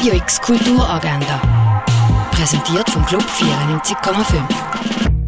Radio X Kulturagenda. Präsentiert vom Club 94,5.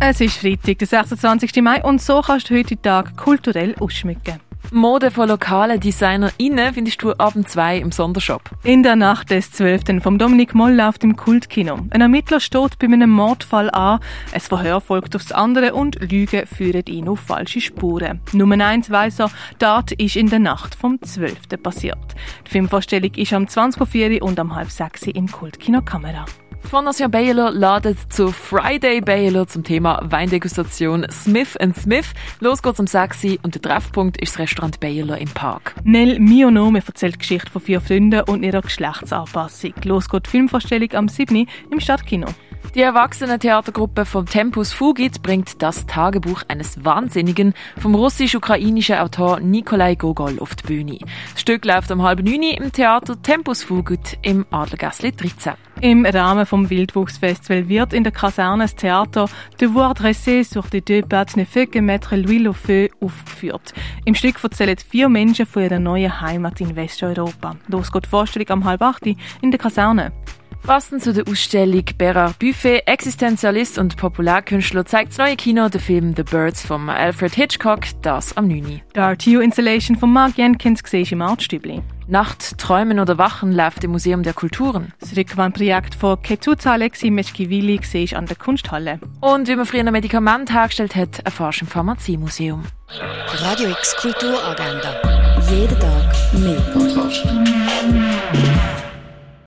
Es ist Freitag, der 26. Mai, und so kannst du heute Tag kulturell ausschmücken. Mode von lokalen DesignerInnen findest du ab 2 im Sondershop. In der Nacht des 12. vom Dominik Moll läuft im Kultkino. Ein Ermittler steht bei einem Mordfall an, ein Verhör folgt aufs andere und Lügen führen ihn auf falsche Spuren. Nummer 1 weiss er, Tat ist in der Nacht vom 12. passiert. Die Filmvorstellung ist am 20.04 Uhr und am halb 6 Uhr im Kultkino Kamera. Fondation Baylor ladet zu Friday Baylor zum Thema Weindegustation Smith Smith. Los geht's um 6 Uhr und der Treffpunkt ist das Restaurant Baylor im Park. Nell Mionome erzählt die Geschichte von vier Freunden und ihrer Geschlechtsanpassung. Los geht die Filmvorstellung am 7. Uhr im Stadtkino. Die erwachsene Theatergruppe vom Tempus Fugit bringt das Tagebuch eines Wahnsinnigen vom russisch-ukrainischen Autor Nikolai Gogol auf die Bühne. Das Stück läuft um halb neun im Theater Tempus Fugit im Adlergässli 13. Im Rahmen vom Wildwuchsfestival wird in der Kaserne das Theater Devoir dressé sur des deux pattes ne fait que mettre l'huile au feu aufgeführt. Im Stück erzählen vier Menschen von ihrer neuen Heimat in Westeuropa. Los geht die Vorstellung am halb acht in der Kaserne. Passend zu der Ausstellung Bérard Buffet, Existenzialist und Populärkünstler, zeigt das neue Kino den Film The Birds von Alfred Hitchcock, das am 9. Die RTU-Installation von Mark Jenkins siehst im Artstübli. Nacht, Träumen oder Wachen läuft im Museum der Kulturen. Das Rückwandprojekt von Ketuta Alexi Meschkivili siehst an der Kunsthalle. Und wie man früher ein Medikament hergestellt hat, erfährst du im Pharmaziemuseum. Radio X Kulturagenda. Jeden Tag mehr.